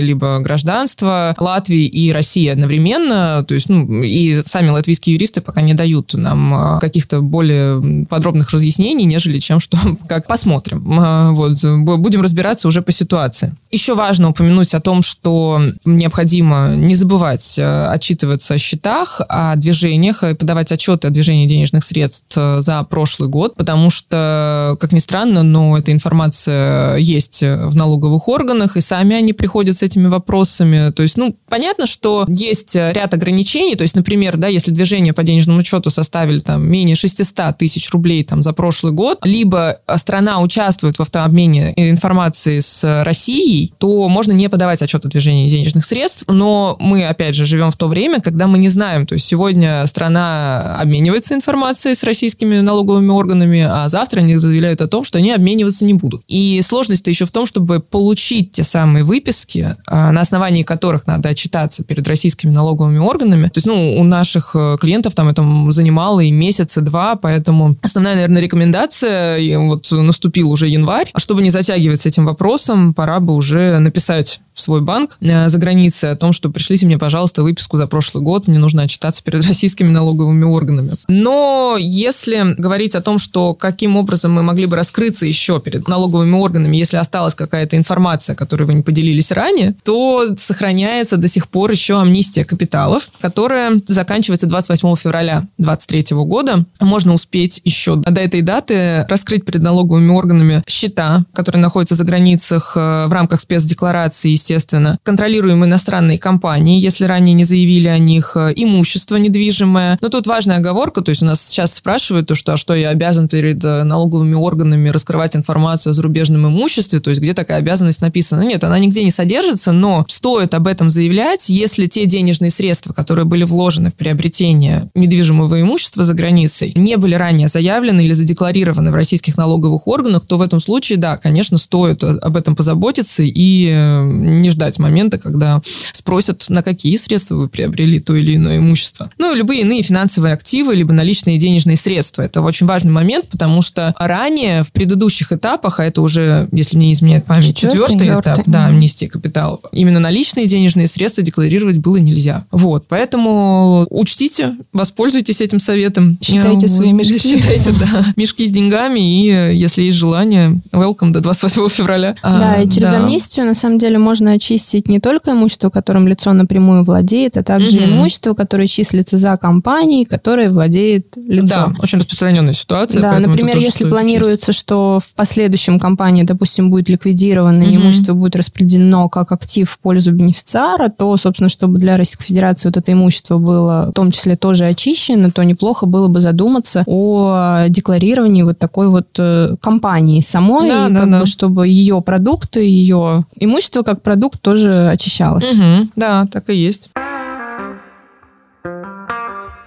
либо гражданство Латвии и России одновременно. То есть, ну, и сами латвийские юристы пока не дают нам э, каких-то более подробных разъяснений, нежели чем что, как посмотрим. Э, вот, будем разбираться уже по ситуации. Еще важно упомянуть о том, что необходимо не забывать э, отчитываться о счетах, о движениях, и подавать отчеты о движении денежных средств за прошлый год, потому что, как ни странно, но эта информация есть в налоговых органах, и сами они приходят с этими вопросами. То есть, ну, понятно, что есть ряд ограничений, то есть, например, да, если движение по денежному учету составили там менее 600 тысяч рублей там за прошлый год, либо страна участвует в автообмене информации с Россией, то можно не подавать отчет о движении денежных средств, но мы, опять же, живем в то время, когда мы не знаем, то есть сегодня страна обменивается информацией с российскими налоговыми органами, а завтра они заявляют о том, что они обмениваться не будут. И сложность-то еще в том, чтобы получить те самые выписки, а, на основании которых надо отчитаться перед российскими налоговыми органами. То есть, ну, у наших э, клиентов там это занимало и месяца, два, поэтому основная, наверное, рекомендация, вот наступил уже январь, чтобы не затягивать с этим вопросом, пора бы уже написать в свой банк э, за границей о том, что пришлите мне, пожалуйста, выписку за прошлый год, мне нужно отчитаться перед российскими налоговыми органами. Но если говорить о том, что каким образом мы могли бы раскрыться еще перед налоговыми органами, если осталась какая-то информация, которой вы не поделились ранее, то сохраняется до сих пор еще амнистия капиталов, которая заканчивается 28 февраля 2023 года. Можно успеть еще до этой даты раскрыть перед налоговыми органами счета, которые находятся за границах э, в рамках спецдекларации естественно. Контролируем иностранные компании, если ранее не заявили о них, э, имущество недвижимое. Но тут важная оговорка, то есть у нас сейчас спрашивают, то, что, а что я обязан перед э, налоговыми органами раскрывать информацию о зарубежном имуществе, то есть где такая обязанность написана. Нет, она нигде не содержится, но стоит об этом заявлять, если те денежные средства, которые были вложены в приобретение недвижимого имущества за границей, не были ранее заявлены или задекларированы в российских налоговых органах, то в этом случае, да, конечно, стоит э, об этом позаботиться и не ждать момента, когда спросят, на какие средства вы приобрели то или иное имущество. Ну и любые иные финансовые активы, либо наличные денежные средства. Это очень важный момент, потому что ранее, в предыдущих этапах, а это уже, если мне не изменяет память, четвертый, четвертый этап, да, амнистии капиталов, именно наличные денежные средства декларировать было нельзя. Вот, поэтому учтите, воспользуйтесь этим советом. Считайте вот, свои мешки. Считайте, да, мешки с деньгами, и если есть желание, welcome до 28 февраля. Да, а, и через да. амнистию, на самом деле, можно очистить не только имущество, которым лицо напрямую владеет, а также угу. имущество, которое числится за компанией, которой владеет лицо. Да, очень распространенная ситуация. Да, например, если планируется, честь. что в последующем компания, допустим, будет ликвидирована, угу. имущество будет распределено как актив в пользу бенефициара, то, собственно, чтобы для Российской Федерации вот это имущество было в том числе тоже очищено, то неплохо было бы задуматься о декларировании вот такой вот э, компании самой, да, да, да. Бы, чтобы ее продукты, ее имущество как продукт тоже очищалась. Угу, да, так и есть.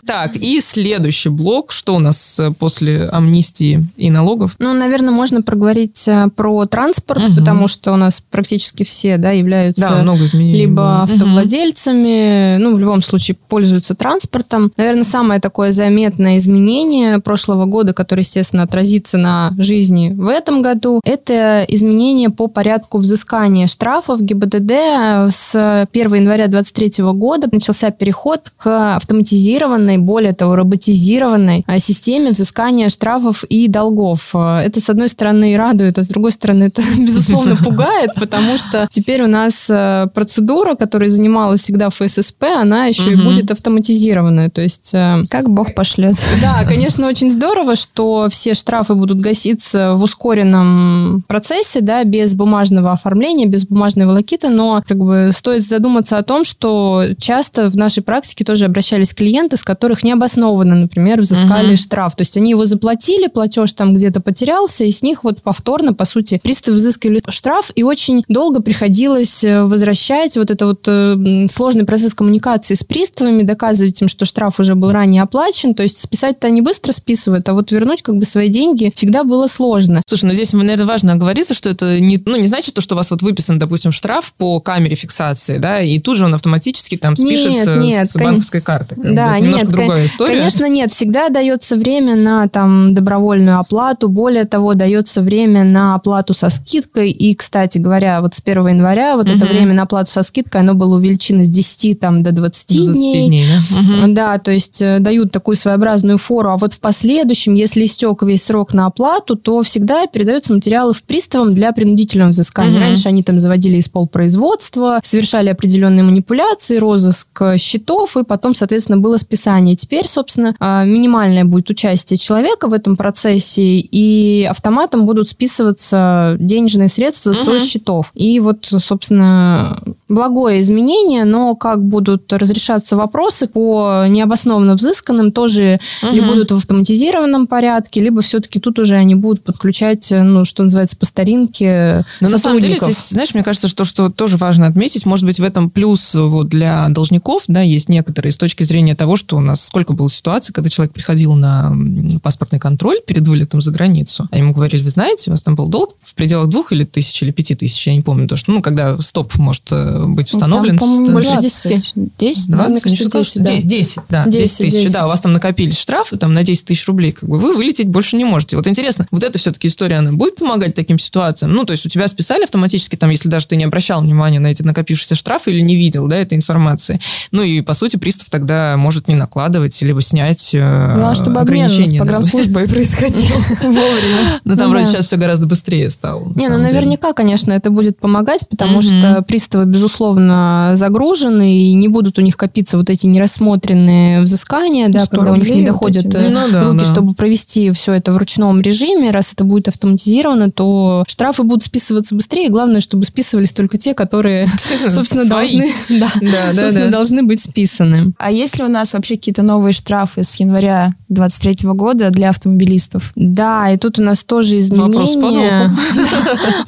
Так, и следующий блок. Что у нас э, после амнистии и налогов? Ну, наверное, можно проговорить э, про транспорт, угу. потому что у нас практически все да, являются да, много либо было. автовладельцами, угу. ну, в любом случае пользуются транспортом. Наверное, самое такое заметное изменение прошлого года, которое, естественно, отразится на жизни в этом году, это изменение по порядку взыскания штрафов ГИБДД. С 1 января 2023 года начался переход к автоматизированной более того, роботизированной а, системе взыскания штрафов и долгов. А, это, с одной стороны, радует, а с другой стороны, это, безусловно, пугает, потому что теперь у нас а, процедура, которая занималась всегда ФССП, она еще и будет автоматизированная. То есть... Как бог пошлет. Да, конечно, очень здорово, что все штрафы будут гаситься в ускоренном процессе, да, без бумажного оформления, без бумажной волокиты, но как бы стоит задуматься о том, что часто в нашей практике тоже обращались клиенты, с которыми которых необоснованно, например, взыскали угу. штраф. То есть они его заплатили, платеж там где-то потерялся, и с них вот повторно, по сути, приставы взыскивали штраф, и очень долго приходилось э, возвращать вот это вот э, сложный процесс коммуникации с приставами, доказывать им, что штраф уже был ранее оплачен. То есть списать-то они быстро списывают, а вот вернуть как бы свои деньги всегда было сложно. Слушай, ну здесь, наверное, важно оговориться, что это не, ну, не значит то, что у вас вот выписан, допустим, штраф по камере фиксации, да, и тут же он автоматически там спишется нет, нет, с банковской карты. Да, нет, другая история. Конечно, нет. Всегда дается время на там добровольную оплату. Более того, дается время на оплату со скидкой. И, кстати говоря, вот с 1 января вот угу. это время на оплату со скидкой, оно было увеличено с 10 там, до 20, 20 дней. дней да? Угу. да, то есть э, дают такую своеобразную фору. А вот в последующем, если истек весь срок на оплату, то всегда передаются материалы в приставам для принудительного взыскания. Угу. Раньше они там заводили из полпроизводства, совершали определенные манипуляции, розыск счетов, и потом, соответственно, было списание. Теперь, собственно, а, минимальное будет участие человека в этом процессе, и автоматом будут списываться денежные средства угу. со счетов. И вот, собственно, благое изменение, но как будут разрешаться вопросы по необоснованно взысканным, тоже угу. ли будут в автоматизированном порядке, либо все-таки тут уже они будут подключать, ну, что называется, по старинке Но на самом деле, здесь, знаешь, мне кажется, что, что тоже важно отметить, может быть, в этом плюс вот для должников, да, есть некоторые с точки зрения того, что нас сколько было ситуаций, когда человек приходил на паспортный контроль перед вылетом за границу, а ему говорили, вы знаете, у вас там был долг в пределах двух или тысяч, или пяти тысяч, я не помню, то, что, ну, когда стоп может э, быть установлен. Ну, там, больше 10. 10? 20, 10, да. 10, да, 10, 10 тысяч, 10. да, у вас там накопились штрафы там на 10 тысяч рублей, как бы вы вылететь больше не можете. Вот интересно, вот эта все-таки история, она будет помогать таким ситуациям? Ну, то есть у тебя списали автоматически, там, если даже ты не обращал внимания на эти накопившиеся штрафы или не видел, да, этой информации. Ну, и, по сути, пристав тогда может не накладывать, либо снять э, Главное, чтобы обмен с погранслужбой происходил вовремя. Ну, там вроде сейчас все гораздо быстрее стало. Не, ну, наверняка, конечно, это будет помогать, потому что приставы, безусловно, загружены, и не будут у них копиться вот эти нерассмотренные взыскания, да, когда у них не доходят э, ну руки, чтобы провести все это в ручном режиме. Раз это будет автоматизировано, то штрафы будут списываться быстрее. Главное, чтобы списывались только те, которые, собственно, должны, должны быть списаны. А есть ли у нас вообще какие-то новые штрафы с января 2023 года для автомобилистов? Да, и тут у нас тоже изменения. Вопрос с подвохом.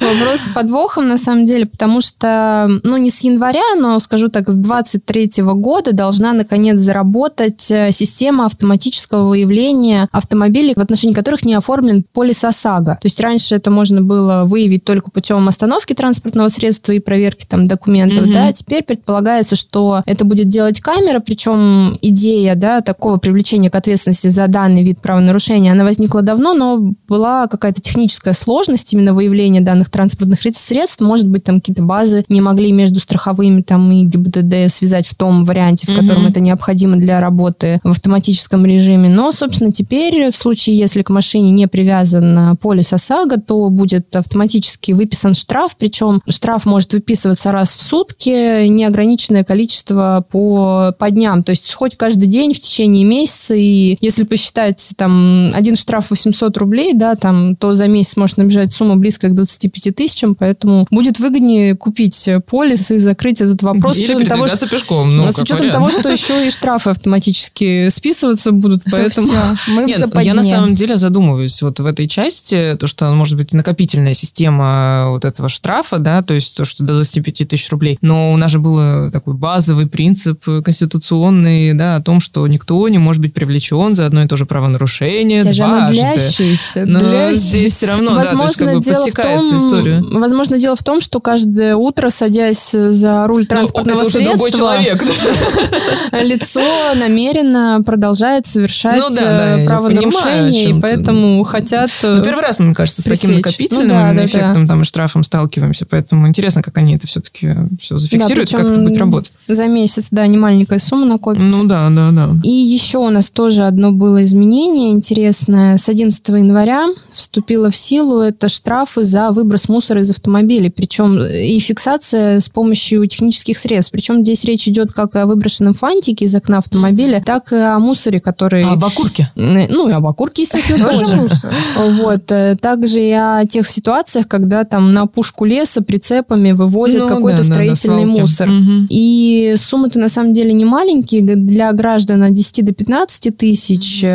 Вопрос с подвохом, на самом деле, потому что, ну, не с января, но, скажу так, с 2023 года должна, наконец, заработать э, система автоматического выявления автомобилей, в отношении которых не оформлен полис ОСАГО. То есть раньше это можно было выявить только путем остановки транспортного средства и проверки там документов, да, теперь предполагается, что это будет делать камера, причем идея, да, такого привлечения к ответственности за данный вид правонарушения, она возникла давно, но была какая-то техническая сложность именно выявления данных транспортных средств. Может быть, там какие-то базы не могли между страховыми там и ГИБДД связать в том варианте, в котором mm-hmm. это необходимо для работы в автоматическом режиме. Но, собственно, теперь в случае, если к машине не привязан полис ОСАГО, то будет автоматически выписан штраф, причем штраф может выписываться раз в сутки, неограниченное количество по, по дням. То есть хоть каждый день день в течение месяца, и если посчитать там один штраф 800 рублей, да, там, то за месяц может набежать сумма близко к 25 тысячам, поэтому будет выгоднее купить полис и закрыть этот вопрос. Или с учетом того, что, пешком, ну, с учетом вариант. того, что еще и штрафы автоматически списываться будут, поэтому... Мы Нет, в я на самом деле задумываюсь вот в этой части, то, что может быть накопительная система вот этого штрафа, да, то есть то, что до 25 тысяч рублей. Но у нас же был такой базовый принцип конституционный, да, о том, что никто не может быть привлечен за одно и то же правонарушение Тяжело дважды. длящийся, Но длящийся. здесь все равно, да, то есть как бы дело подсекается том, история. Возможно, дело в том, что каждое утро, садясь за руль транспортного ну, это средства, другой человек. лицо намеренно продолжает совершать Ну да, да, я правонарушения, понимаю, о и поэтому хотят... э, Ну, первый раз, мне кажется, с таким пресечь. накопительным Ну да, именно да, эффектом там, и штрафом сталкиваемся. Поэтому интересно, как они это все-таки все зафиксируют, Да, как это будет работать. За месяц, да, не маленькая сумма накопится. Ну да, да, да. И еще у нас тоже одно было изменение интересное. С 11 января вступило в силу это штрафы за выброс мусора из автомобилей. Причем и фиксация с помощью технических средств. Причем здесь речь идет как о выброшенном фантике из окна автомобиля, так и о мусоре, который... А бакурки? Ну, и об окурке, естественно, Тоже мусор. Вот. э, Также и о тех ситуациях, когда там на пушку леса прицепами вывозят Ну, какой-то строительный мусор. И суммы-то на самом деле не маленькие, для граждан от 10 до 15 тысяч, э,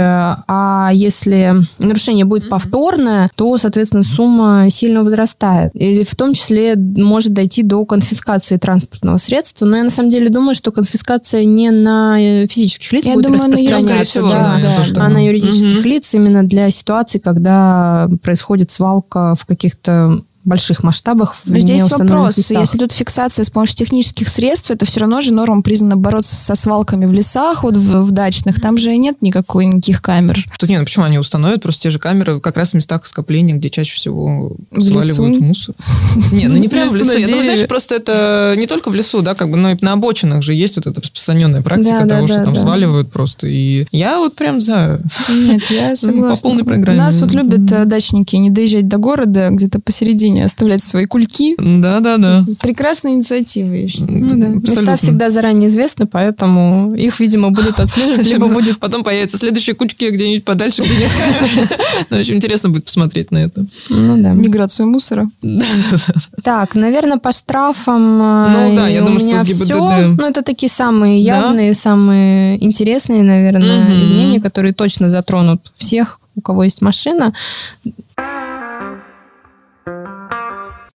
а если нарушение будет повторное, то, соответственно, сумма сильно возрастает. И в том числе может дойти до конфискации транспортного средства. Но я на самом деле думаю, что конфискация не на э, физических лиц Я будет думаю, на распространяться, всего, да, да, тоже а на юридических Мгм. лиц именно для ситуаций, когда происходит свалка в каких-то больших масштабах в Но здесь вопрос. местах. Если тут фиксация с помощью технических средств, это все равно же нормам признано бороться со свалками в лесах, вот в, в дачных. Там же нет никакой, никаких камер. Тут нет, ну почему они установят просто те же камеры как раз в местах скопления, где чаще всего В сваливают лесу? мусор. Не, ну не прям в лесу Я думаю, знаешь, просто это не только в лесу, да, как бы, но и на обочинах же есть вот эта распространенная практика того, что там сваливают просто. И я вот прям за. Нет, я согласна. по полной программе. У нас вот любят э, дачники не доезжать до города, где-то посередине оставлять свои кульки. Да-да-да. Прекрасная инициатива, я считаю. Ну да. Места всегда заранее известны, поэтому их, видимо, будут отслеживать, либо будет... Потом появятся следующие кучки где-нибудь подальше. Ну, очень интересно будет посмотреть на это. Ну да. Миграцию мусора. Так, наверное, по штрафам э, Ну да, я думаю, что с ГИБДД. Ну, это такие самые явные, самые интересные, наверное, изменения, которые точно затронут всех, у кого есть машина.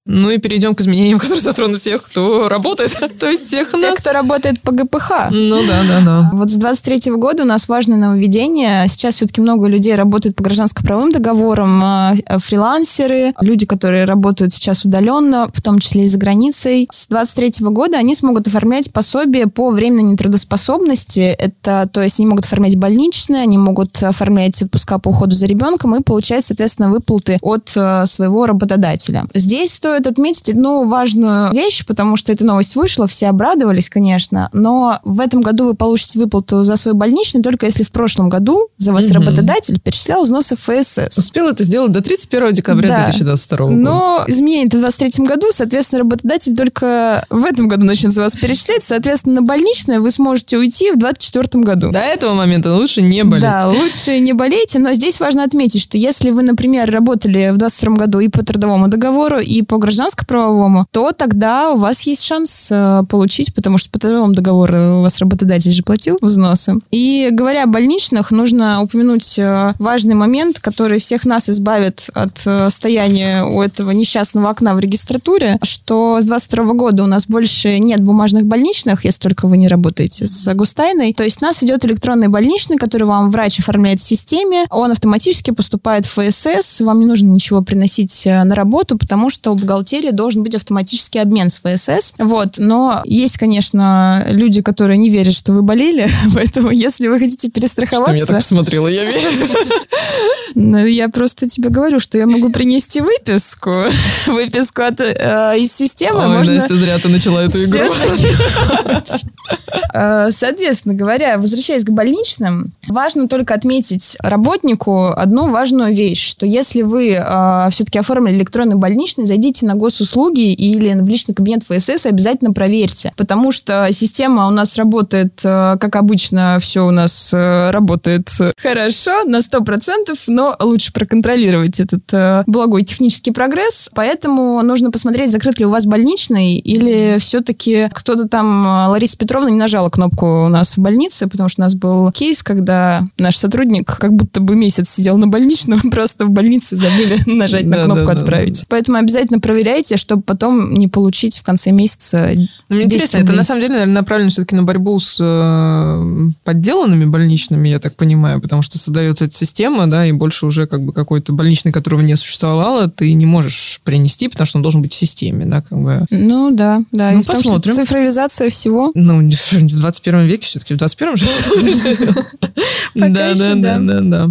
Ну и перейдем к изменениям, которые затронут всех, кто работает, то есть всех Те, нас. кто работает по ГПХ. Ну да, да, да. Вот с 23 года у нас важное нововведение. Сейчас все-таки много людей работают по гражданско-правовым договорам, а, а, фрилансеры, люди, которые работают сейчас удаленно, в том числе и за границей. С 23 года они смогут оформлять пособие по временной нетрудоспособности. Это, то есть они могут оформлять больничные, они могут оформлять отпуска по уходу за ребенком и получать, соответственно, выплаты от э, своего работодателя. Здесь стоит отметить одну важную вещь, потому что эта новость вышла, все обрадовались, конечно, но в этом году вы получите выплату за свой больничный только если в прошлом году за вас Мгм. работодатель перечислял взносы ФСС. Успел это сделать до 31 декабря Да. 2022 года. Но изменение в 2023 году, соответственно, работодатель только в этом году начнет за вас перечислять. Соответственно, на больничное вы сможете уйти в 2024 году. До этого момента лучше не болеть. Да, лучше не болейте, но здесь важно отметить, что если вы, например, работали в 2022 году и по трудовому договору, и по гражданско-правовому, то тогда у вас есть шанс э, получить, потому что по трудовому договору у вас работодатель же платил взносы. И говоря о больничных, нужно упомянуть э, важный момент, который всех нас избавит от э, стояния у этого несчастного окна в регистратуре, что с 22 года у нас больше нет бумажных больничных, если только вы не работаете с Густайной. То есть у нас идет электронный больничный, который вам врач оформляет в системе, он автоматически поступает в ФСС, вам не нужно ничего приносить э, на работу, потому что у бухгалтерии должен быть автоматический обмен с ФСС. Вот. Но есть, конечно, люди, которые не верят, что вы болели, поэтому если вы хотите Что меня перестраховаться... так посмотрела, я верю. Ну, я просто тебе говорю, что я могу принести выписку. Выписку от, э, из системы. Ой, можно... Настя, зря ты начала эту игру. Э, Соответственно говоря, возвращаясь к больничным, важно только отметить работнику одну важную вещь, что если вы все-таки оформили электронный больничный, зайдите приходите на госуслуги или в личный кабинет ФСС, обязательно проверьте, потому что система у нас работает, э, как обычно, все у нас э, работает хорошо, на 100%, но лучше проконтролировать этот э, благой технический прогресс, поэтому нужно посмотреть, закрыт ли у вас больничный, или все-таки кто-то там, Лариса Петровна не нажала кнопку у нас в больнице, потому что у нас был кейс, когда наш сотрудник как будто бы месяц сидел на больничном, просто в больнице забыли нажать на кнопку «Отправить». Поэтому обязательно проверяйте, чтобы потом не получить в конце месяца ну, Мне интересно, это на самом деле, наверное, направлено все-таки на борьбу с э, подделанными больничными, я так понимаю, потому что создается эта система, да, и больше уже как бы какой-то больничный, которого не существовало, ты не можешь принести, потому что он должен быть в системе, да, как бы. Ну, да, да. Ну, и посмотрим. Том, цифровизация всего. Ну, в 21 веке все-таки, в 21 же. Да, да, да, да, да.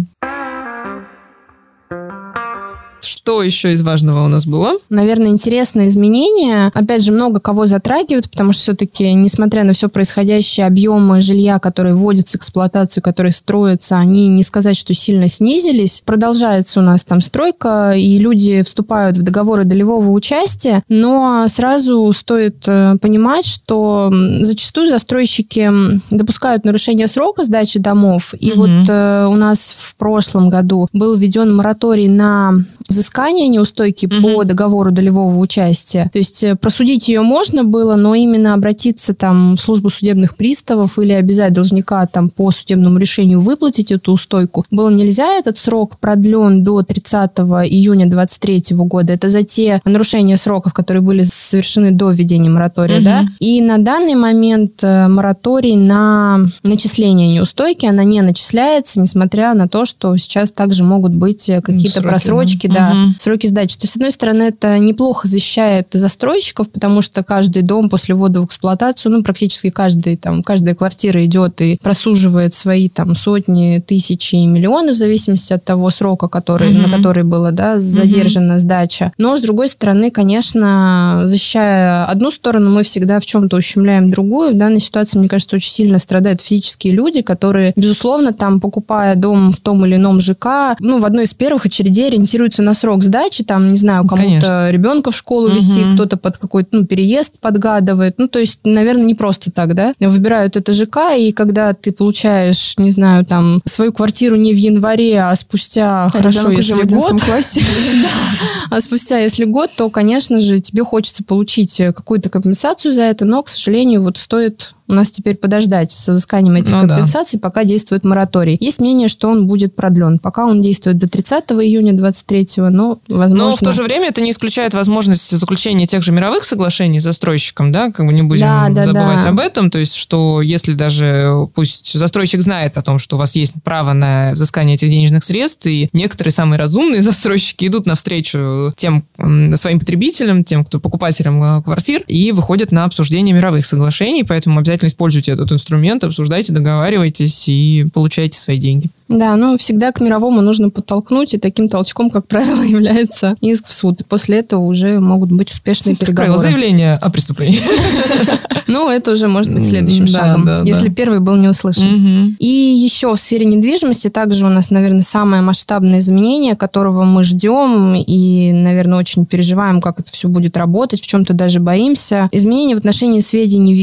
Что еще из важного у нас было? Наверное, интересное изменение. Опять же, много кого затрагивает, потому что все-таки, несмотря на все происходящее, объемы жилья, которые вводятся в эксплуатацию, которые строятся, они не сказать, что сильно снизились. Продолжается у нас там стройка, и люди вступают в договоры долевого участия, но сразу стоит э, понимать, что зачастую застройщики допускают нарушение срока сдачи домов. И угу. вот э, у нас в прошлом году был введен мораторий на взыскания неустойки угу. по договору долевого участия. То есть э, просудить ее можно было, но именно обратиться там в службу судебных приставов или обязать должника там по судебному решению выплатить эту устойку было нельзя. Этот срок продлен до 30 июня 2023 года. Это за те нарушения сроков, которые были совершены до введения моратория. Угу. Да? И на данный момент э, мораторий на начисление неустойки, она не начисляется, несмотря на то, что сейчас также могут быть э, какие-то просрочки, да, да, угу. сроки сдачи. То есть, с одной стороны, это неплохо защищает застройщиков, потому что каждый дом после ввода в эксплуатацию, ну, практически каждый, там, каждая квартира идет и просуживает свои там сотни, тысячи и миллионы в зависимости от того срока, который, угу. на который была да, задержана угу. сдача. Но, с другой стороны, конечно, защищая одну сторону, мы всегда в чем-то ущемляем другую. В данной ситуации, мне кажется, очень сильно страдают физические люди, которые, безусловно, там, покупая дом в том или ином ЖК, ну, в одной из первых очередей ориентируются на на срок сдачи, там, не знаю, кому-то ребенка в школу угу. вести, кто-то под какой-то, ну, переезд подгадывает. Ну, то есть, наверное, не просто так, да? Выбирают это ЖК, и когда ты получаешь, не знаю, там, свою квартиру не в январе, а спустя, а хорошо, если в год. классе. А спустя, если год, то, конечно же, тебе хочется получить какую-то компенсацию за это, но, к сожалению, вот стоит у нас теперь подождать с взысканием этих ну, компенсаций, да. пока действует мораторий. Есть мнение, что он будет продлен. Пока он действует до 30 июня 23 но возможно... Но в то же время это не исключает возможность заключения тех же мировых соглашений с застройщиком, да, как бы не будем да, да, забывать да. об этом, то есть что если даже пусть застройщик знает о том, что у вас есть право на взыскание этих денежных средств, и некоторые самые разумные застройщики идут навстречу тем своим потребителям, тем, кто покупателям э, квартир, и выходят на обсуждение мировых соглашений, поэтому обязательно обязательно используйте этот инструмент, обсуждайте, договаривайтесь и получайте свои деньги. Да, ну всегда к мировому нужно подтолкнуть, и таким толчком, как правило, является иск в суд. И после этого уже могут быть успешные переговоры. заявление о преступлении. Ну, это уже может быть следующим шагом, если первый был не услышан. И еще в сфере недвижимости также у нас, наверное, самое масштабное изменение, которого мы ждем и, наверное, очень переживаем, как это все будет работать, в чем-то даже боимся. Изменение в отношении сведений в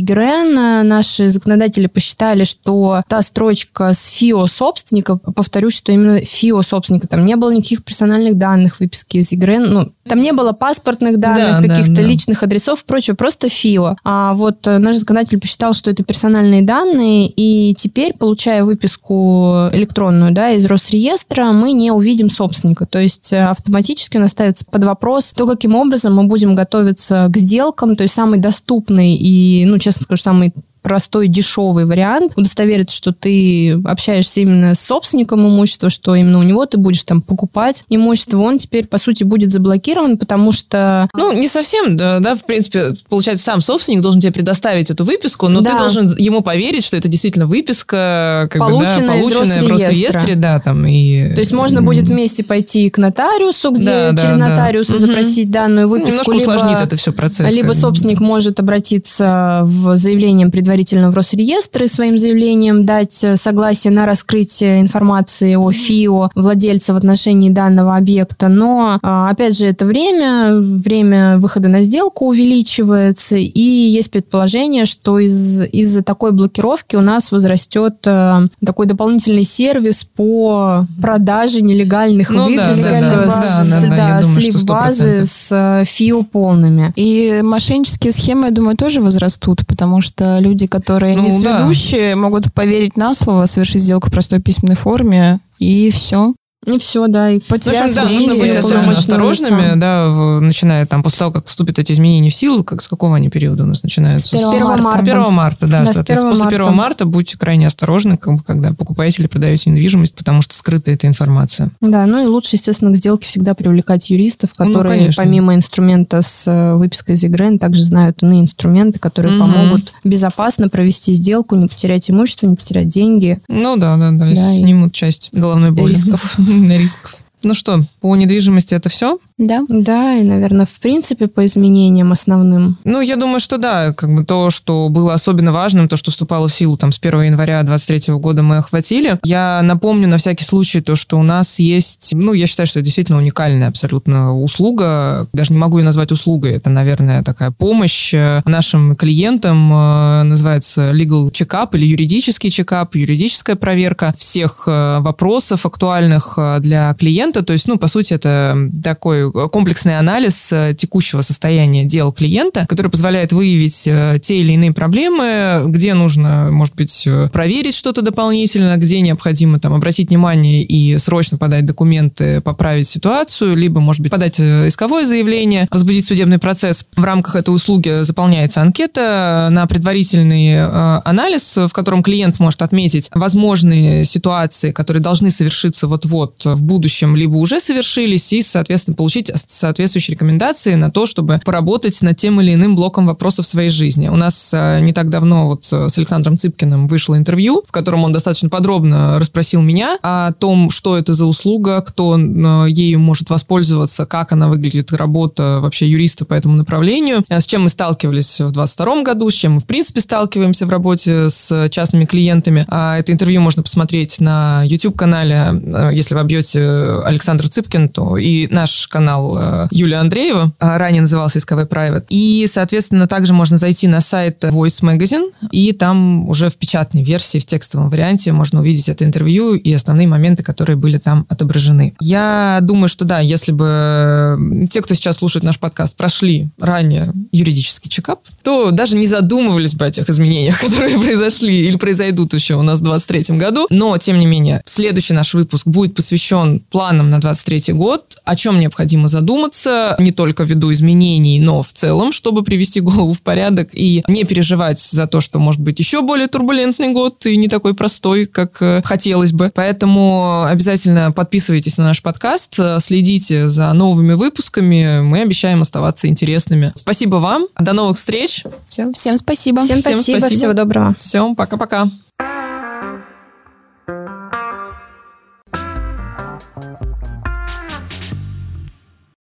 ЕГРН. Наши законодатели посчитали, что та строчка с ФИО собственника повторюсь, что именно ФИО собственника. Там не было никаких персональных данных выписки из игры. Ну, там не было паспортных данных, да, каких-то да, да. личных адресов, прочее, просто ФИО. А вот э, наш законодатель посчитал, что это персональные данные, и теперь, получая выписку электронную да, из Росреестра, мы не увидим собственника. То есть э, автоматически у нас ставится под вопрос то, каким образом мы будем готовиться к сделкам, то есть самый доступный и, ну, честно скажу, самый простой, дешевый вариант, удостовериться, что ты общаешься именно с собственником имущества, что именно у него ты будешь там покупать имущество, он теперь, по сути, будет заблокирован, потому что... Ну, не совсем, да, да в принципе, получается, сам собственник должен тебе предоставить эту выписку, но да. ты должен ему поверить, что это действительно выписка, как полученная, бы, да, полученная из Росреестра. да, там, и... То есть можно будет вместе пойти к нотариусу, где да, через да, нотариуса да. запросить угу. данную выписку. Немножко либо, усложнит это все процесс. Либо собственник может обратиться в заявлением предварительно предварительно в Росреестр своим заявлением дать согласие на раскрытие информации о ФИО владельца в отношении данного объекта. Но, опять же, это время, время выхода на сделку увеличивается, и есть предположение, что из, из-за такой блокировки у нас возрастет такой дополнительный сервис по продаже нелегальных ну, выписок, да, да, да, да, да, слив базы с ФИО полными. И мошеннические схемы, я думаю, тоже возрастут, потому что люди, которые ну, не сведущие, да. могут поверить на слово, совершить сделку в простой письменной форме, и все. И все, да, и потеряв да, деньги. Нужно быть особенно осторожными, лица. да, в, начиная там, после того, как вступят эти изменения в силу, как, с какого они периода у нас начинаются? С 1 марта. 1 марта, да, да соответственно. После марта. 1 марта будьте крайне осторожны, когда покупаете или продаете недвижимость, потому что скрыта эта информация. Да, ну и лучше, естественно, к сделке всегда привлекать юристов, ну, которые ну, помимо инструмента с э, выпиской из игры, также знают иные инструменты, которые угу. помогут безопасно провести сделку, не потерять имущество, не потерять деньги. Ну да, да, да, да снимут часть головной боли. Рисков. на риск. Ну что, по недвижимости это все? Да. Да, и, наверное, в принципе, по изменениям основным. Ну, я думаю, что да. Как бы то, что было особенно важным, то, что вступало в силу там с 1 января 2023 года мы охватили. Я напомню на всякий случай то, что у нас есть, ну, я считаю, что это действительно уникальная абсолютно услуга. Даже не могу ее назвать услугой. Это, наверное, такая помощь э, нашим клиентам. Э, называется legal check-up или юридический чекап, юридическая проверка всех э, вопросов актуальных для клиента. То есть, ну, по сути, это такой комплексный анализ э, текущего состояния дел клиента, который позволяет выявить э, те или иные проблемы, где нужно, может быть, э, проверить что-то дополнительно, где необходимо там обратить внимание и срочно подать документы, поправить ситуацию, либо, может быть, подать исковое заявление, возбудить судебный процесс. В рамках этой услуги заполняется анкета на предварительный анализ, в котором клиент может отметить возможные ситуации, которые должны совершиться вот-вот в будущем, либо уже совершились, и, соответственно, получить соответствующие рекомендации на то, чтобы поработать над тем или иным блоком вопросов своей жизни. У нас э, не так давно вот с Александром Цыпкиным вышло интервью, в котором он достаточно подробно расспросил меня о том, что это за услуга, кто э, ею может воспользоваться, как она выглядит, работа вообще юриста по этому направлению, э, с чем мы сталкивались в 2022 году, с чем мы, в принципе, сталкиваемся в работе с частными клиентами. А это интервью можно посмотреть на YouTube-канале. Если вы обьете Александр Цыпкин, то и наш канал э, Юлия Андреева, а ранее назывался SKV Private. И, соответственно, также можно зайти на сайт Voice Magazine, и там уже в печатной версии, в текстовом варианте можно увидеть это интервью и основные моменты, которые были там отображены. Я думаю, что да, если бы те, кто сейчас слушает наш подкаст, прошли ранее юридический чекап, то даже не задумывались бы о тех изменениях, которые произошли или произойдут еще у нас в 2023 году. Но, тем не менее, следующий наш выпуск будет посвящен планам на 2023 год, о чем необходимо задуматься, не только ввиду изменений, но в целом, чтобы привести голову в порядок и не переживать за то, что может быть еще более турбулентный год и не такой простой, как э, хотелось бы. Поэтому обязательно подписывайтесь на наш подкаст, э, следите за новыми выпусками. Мы обещаем оставаться интересными. Спасибо вам. До новых встреч. Все. Всем спасибо. Всем, Всем спасибо. спасибо. Всего доброго. Всем пока-пока.